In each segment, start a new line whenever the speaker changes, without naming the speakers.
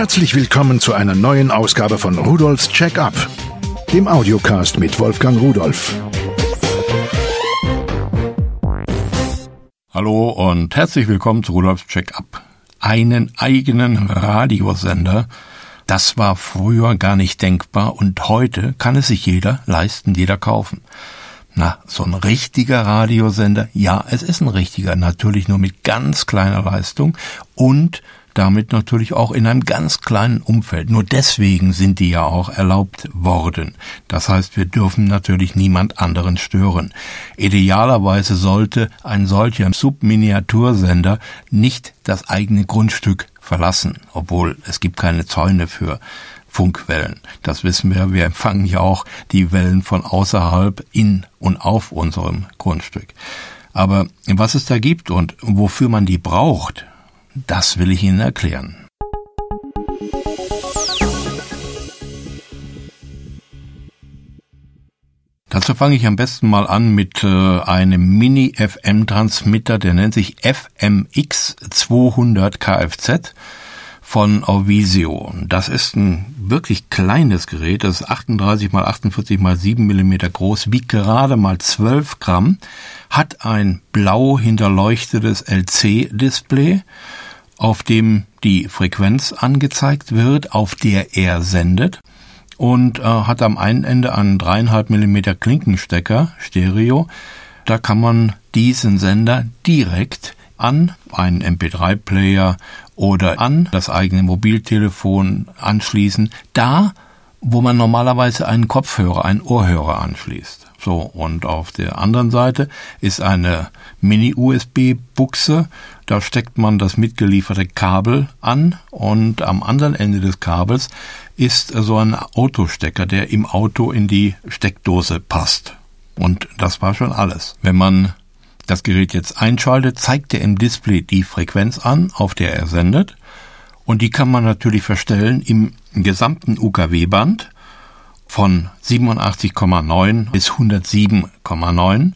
Herzlich willkommen zu einer neuen Ausgabe von Rudolfs Check-up, dem Audiocast mit Wolfgang Rudolf.
Hallo und herzlich willkommen zu Rudolfs Check-up. Einen eigenen Radiosender, das war früher gar nicht denkbar und heute kann es sich jeder leisten, jeder kaufen. Na, so ein richtiger Radiosender, ja, es ist ein richtiger, natürlich nur mit ganz kleiner Leistung und damit natürlich auch in einem ganz kleinen Umfeld. Nur deswegen sind die ja auch erlaubt worden. Das heißt, wir dürfen natürlich niemand anderen stören. Idealerweise sollte ein solcher Subminiatursender nicht das eigene Grundstück verlassen, obwohl es gibt keine Zäune für. Funkwellen. Das wissen wir. Wir empfangen ja auch die Wellen von außerhalb in und auf unserem Grundstück. Aber was es da gibt und wofür man die braucht, das will ich Ihnen erklären. Dazu fange ich am besten mal an mit äh, einem Mini-FM-Transmitter, der nennt sich FMX 200 Kfz von Orvisio. Das ist ein wirklich kleines Gerät, das ist 38 mal 48 mal 7 Millimeter groß, wiegt gerade mal 12 Gramm, hat ein blau hinterleuchtetes LC-Display, auf dem die Frequenz angezeigt wird, auf der er sendet und äh, hat am einen Ende einen dreieinhalb Millimeter Klinkenstecker, Stereo. Da kann man diesen Sender direkt an einen MP3-Player oder an das eigene Mobiltelefon anschließen, da wo man normalerweise einen Kopfhörer, einen Ohrhörer anschließt. So, und auf der anderen Seite ist eine Mini-USB-Buchse. Da steckt man das mitgelieferte Kabel an und am anderen Ende des Kabels ist so ein Autostecker, der im Auto in die Steckdose passt. Und das war schon alles. Wenn man das Gerät jetzt einschaltet, zeigt er im Display die Frequenz an, auf der er sendet. Und die kann man natürlich verstellen im gesamten UKW-Band von 87,9 bis 107,9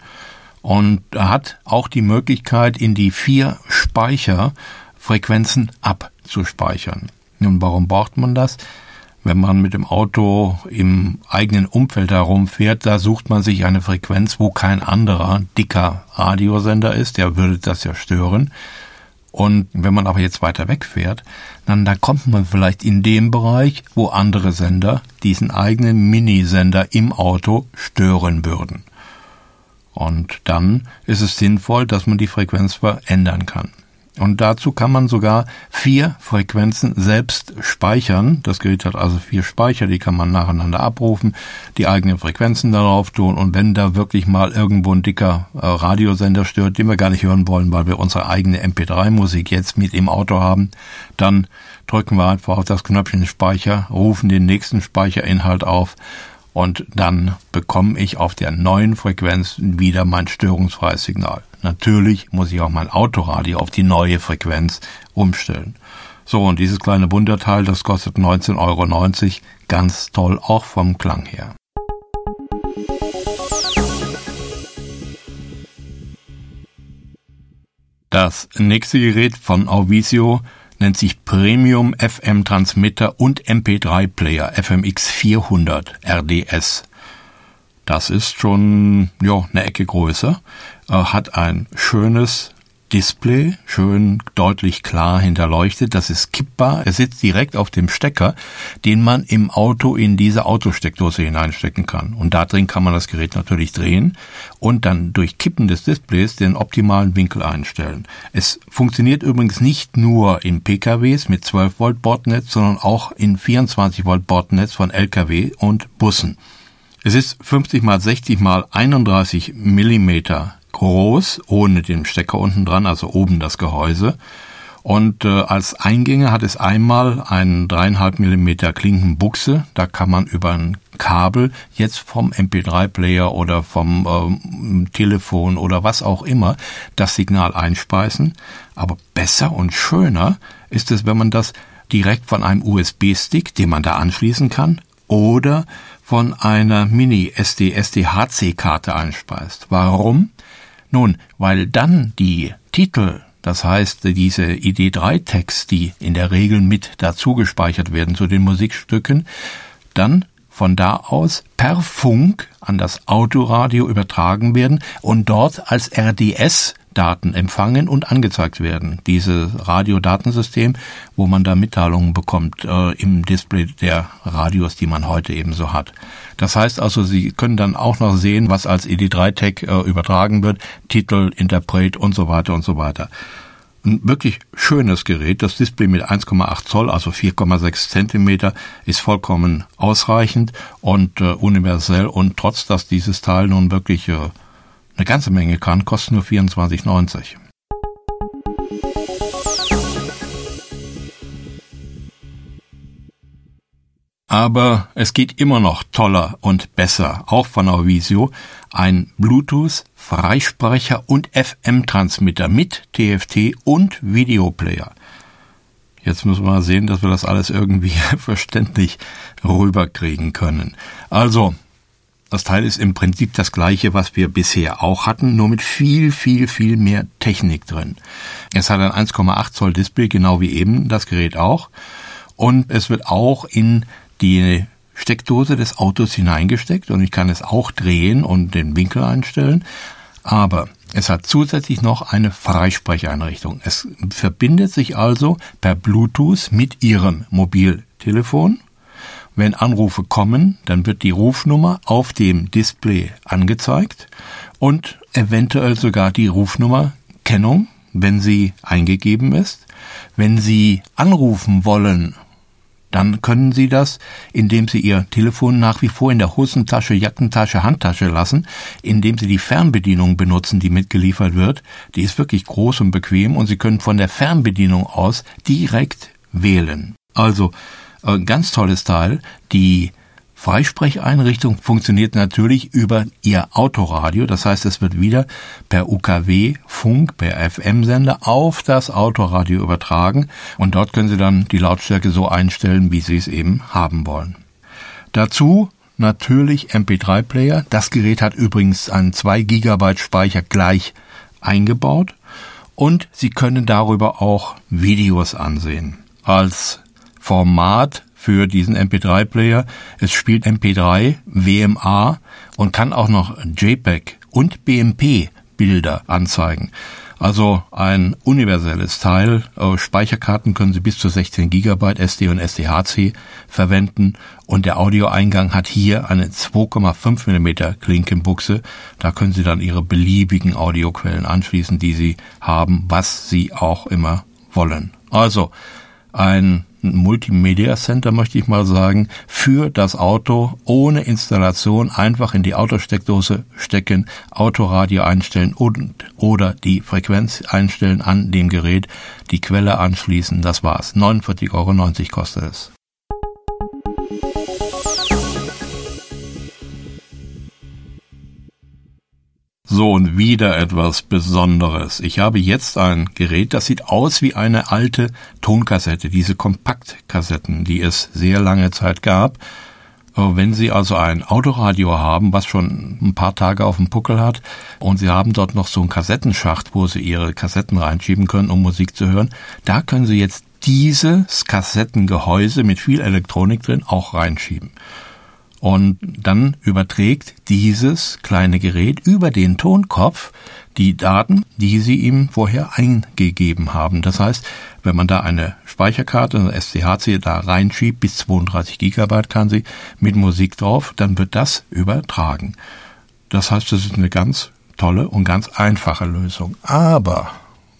und hat auch die Möglichkeit, in die vier Speicherfrequenzen abzuspeichern. Nun, warum braucht man das? Wenn man mit dem Auto im eigenen Umfeld herumfährt, da sucht man sich eine Frequenz, wo kein anderer dicker Radiosender ist, der würde das ja stören. Und wenn man aber jetzt weiter wegfährt, dann da kommt man vielleicht in dem Bereich, wo andere Sender diesen eigenen Minisender im Auto stören würden. Und dann ist es sinnvoll, dass man die Frequenz verändern kann. Und dazu kann man sogar vier Frequenzen selbst speichern. Das Gerät hat also vier Speicher, die kann man nacheinander abrufen, die eigenen Frequenzen darauf tun. Und wenn da wirklich mal irgendwo ein dicker äh, Radiosender stört, den wir gar nicht hören wollen, weil wir unsere eigene MP3-Musik jetzt mit im Auto haben, dann drücken wir einfach auf das Knöpfchen Speicher, rufen den nächsten Speicherinhalt auf und dann bekomme ich auf der neuen Frequenz wieder mein störungsfreies Signal. Natürlich muss ich auch mein Autoradio auf die neue Frequenz umstellen. So, und dieses kleine Wunderteil, das kostet 19,90 Euro. Ganz toll, auch vom Klang her. Das nächste Gerät von Auvisio nennt sich Premium FM Transmitter und MP3 Player FMX 400 RDS. Das ist schon ja eine Ecke größer, äh, hat ein schönes Display, schön deutlich klar hinterleuchtet. Das ist kippbar. Er sitzt direkt auf dem Stecker, den man im Auto in diese Autosteckdose hineinstecken kann. Und da drin kann man das Gerät natürlich drehen und dann durch Kippen des Displays den optimalen Winkel einstellen. Es funktioniert übrigens nicht nur in PKWs mit 12 Volt Bordnetz, sondern auch in 24 Volt Bordnetz von LKW und Bussen. Es ist 50 mal 60 mal 31 Millimeter groß, ohne den Stecker unten dran, also oben das Gehäuse. Und äh, als Eingänge hat es einmal einen dreieinhalb Millimeter Klinkenbuchse. Da kann man über ein Kabel jetzt vom MP3-Player oder vom ähm, Telefon oder was auch immer das Signal einspeisen. Aber besser und schöner ist es, wenn man das direkt von einem USB-Stick, den man da anschließen kann, oder von einer Mini-SD-SDHC-Karte einspeist. Warum? Nun, weil dann die Titel Das heißt, diese ID3-Tags, die in der Regel mit dazu gespeichert werden zu den Musikstücken, dann von da aus per Funk an das Autoradio übertragen werden und dort als RDS Daten empfangen und angezeigt werden. Dieses Radiodatensystem, wo man da Mitteilungen bekommt äh, im Display der Radios, die man heute ebenso hat. Das heißt also, Sie können dann auch noch sehen, was als ED3-Tag äh, übertragen wird, Titel, Interpret und so weiter und so weiter. Ein wirklich schönes Gerät. Das Display mit 1,8 Zoll, also 4,6 Zentimeter, ist vollkommen ausreichend und äh, universell. Und trotz, dass dieses Teil nun wirklich äh, eine ganze Menge kann, kostet nur 24,90. Aber es geht immer noch toller und besser, auch von Auvisio, ein Bluetooth, Freisprecher und FM-Transmitter mit TFT und Videoplayer. Jetzt müssen wir mal sehen, dass wir das alles irgendwie verständlich rüberkriegen können. Also, das Teil ist im Prinzip das gleiche, was wir bisher auch hatten, nur mit viel, viel, viel mehr Technik drin. Es hat ein 1,8 Zoll Display, genau wie eben das Gerät auch. Und es wird auch in die Steckdose des Autos hineingesteckt und ich kann es auch drehen und den Winkel einstellen. Aber es hat zusätzlich noch eine Freisprecheinrichtung. Es verbindet sich also per Bluetooth mit Ihrem Mobiltelefon. Wenn Anrufe kommen, dann wird die Rufnummer auf dem Display angezeigt und eventuell sogar die Rufnummerkennung, wenn sie eingegeben ist. Wenn Sie anrufen wollen dann können Sie das, indem Sie Ihr Telefon nach wie vor in der Hosentasche, Jackentasche, Handtasche lassen, indem Sie die Fernbedienung benutzen, die mitgeliefert wird. Die ist wirklich groß und bequem und Sie können von der Fernbedienung aus direkt wählen. Also, äh, ganz tolles Teil. Die Freisprecheinrichtung funktioniert natürlich über Ihr Autoradio. Das heißt, es wird wieder per UKW, Funk, per FM-Sender auf das Autoradio übertragen und dort können Sie dann die Lautstärke so einstellen, wie Sie es eben haben wollen. Dazu natürlich MP3-Player. Das Gerät hat übrigens einen 2 GB Speicher gleich eingebaut und Sie können darüber auch Videos ansehen. Als Format für diesen MP3-Player. Es spielt MP3, WMA und kann auch noch JPEG und BMP Bilder anzeigen. Also ein universelles Teil. Äh, Speicherkarten können Sie bis zu 16 GB SD und SDHC verwenden und der Audioeingang hat hier eine 2,5 mm Klinkenbuchse. Da können Sie dann Ihre beliebigen Audioquellen anschließen, die Sie haben, was Sie auch immer wollen. Also ein Multimedia Center, möchte ich mal sagen, für das Auto ohne Installation einfach in die Autosteckdose stecken, Autoradio einstellen und oder die Frequenz einstellen an dem Gerät, die Quelle anschließen, das war's. 49,90 Euro kostet es. So, und wieder etwas Besonderes. Ich habe jetzt ein Gerät, das sieht aus wie eine alte Tonkassette, diese Kompaktkassetten, die es sehr lange Zeit gab. Äh, wenn Sie also ein Autoradio haben, was schon ein paar Tage auf dem Puckel hat, und Sie haben dort noch so einen Kassettenschacht, wo Sie Ihre Kassetten reinschieben können, um Musik zu hören, da können Sie jetzt dieses Kassettengehäuse mit viel Elektronik drin auch reinschieben. Und dann überträgt dieses kleine Gerät über den Tonkopf die Daten, die Sie ihm vorher eingegeben haben. Das heißt, wenn man da eine Speicherkarte, eine SCHC da reinschiebt, bis 32 Gigabyte kann sie mit Musik drauf, dann wird das übertragen. Das heißt, das ist eine ganz tolle und ganz einfache Lösung. Aber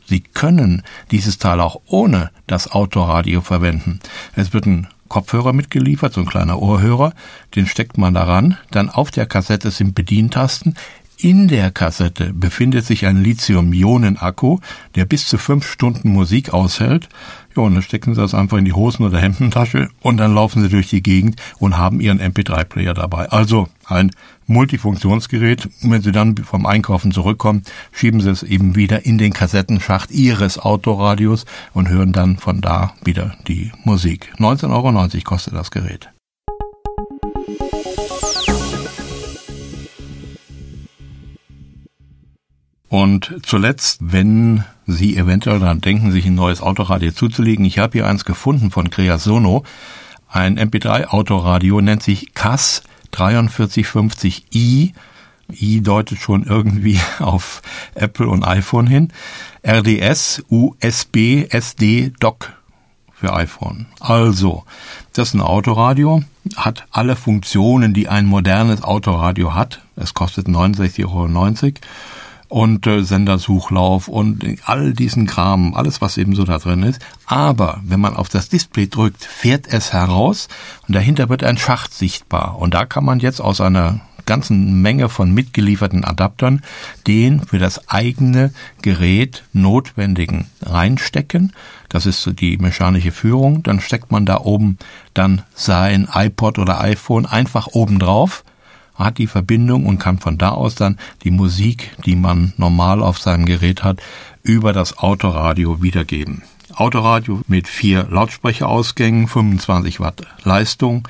Sie können dieses Teil auch ohne das Autoradio verwenden. Es wird ein Kopfhörer mitgeliefert, so ein kleiner Ohrhörer, den steckt man daran, dann auf der Kassette sind Bedientasten, in der Kassette befindet sich ein Lithium-Ionen-Akku, der bis zu fünf Stunden Musik aushält. Ja, und dann stecken Sie das einfach in die Hosen- oder Hemdentasche und dann laufen Sie durch die Gegend und haben Ihren MP3-Player dabei. Also ein Multifunktionsgerät. Wenn Sie dann vom Einkaufen zurückkommen, schieben Sie es eben wieder in den Kassettenschacht Ihres Autoradios und hören dann von da wieder die Musik. 19,90 Euro kostet das Gerät. Und zuletzt, wenn Sie eventuell daran denken, sich ein neues Autoradio zuzulegen, ich habe hier eins gefunden von Creasono, ein MP3-Autoradio, nennt sich CAS 4350i. I deutet schon irgendwie auf Apple und iPhone hin. RDS, USB, SD, Dock für iPhone. Also, das ist ein Autoradio, hat alle Funktionen, die ein modernes Autoradio hat. Es kostet 69,90 Euro und äh, Sendersuchlauf und all diesen Kram, alles was eben so da drin ist. Aber wenn man auf das Display drückt, fährt es heraus und dahinter wird ein Schacht sichtbar. Und da kann man jetzt aus einer ganzen Menge von mitgelieferten Adaptern den für das eigene Gerät notwendigen reinstecken. Das ist so die mechanische Führung. Dann steckt man da oben dann sein iPod oder iPhone einfach oben drauf hat die Verbindung und kann von da aus dann die Musik, die man normal auf seinem Gerät hat, über das Autoradio wiedergeben. Autoradio mit vier Lautsprecherausgängen, 25 Watt Leistung,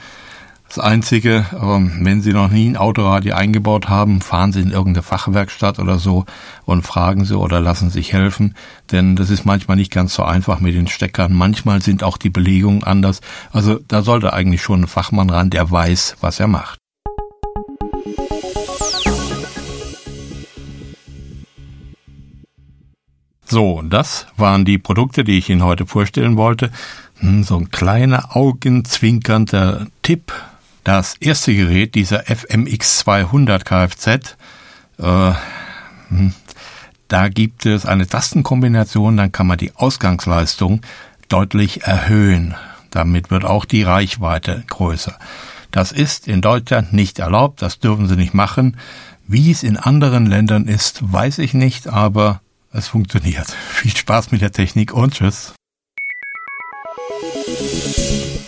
das Einzige, wenn Sie noch nie ein Autoradio eingebaut haben, fahren Sie in irgendeine Fachwerkstatt oder so und fragen Sie oder lassen sich helfen, denn das ist manchmal nicht ganz so einfach mit den Steckern. Manchmal sind auch die Belegungen anders. Also da sollte eigentlich schon ein Fachmann ran, der weiß, was er macht. So, das waren die Produkte, die ich Ihnen heute vorstellen wollte. Hm, so ein kleiner augenzwinkernder Tipp das erste Gerät, dieser FMX 200 Kfz, äh, hm, da gibt es eine Tastenkombination, dann kann man die Ausgangsleistung deutlich erhöhen. Damit wird auch die Reichweite größer. Das ist in Deutschland nicht erlaubt, das dürfen Sie nicht machen. Wie es in anderen Ländern ist, weiß ich nicht, aber es funktioniert. Viel Spaß mit der Technik und tschüss.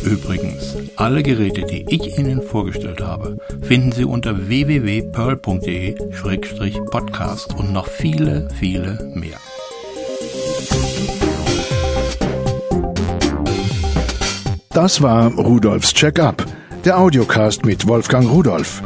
Übrigens, alle Geräte, die ich Ihnen vorgestellt habe, finden Sie unter www.pearl.de-podcast und noch viele, viele mehr.
Das war Rudolfs Check-up, der Audiocast mit Wolfgang Rudolf.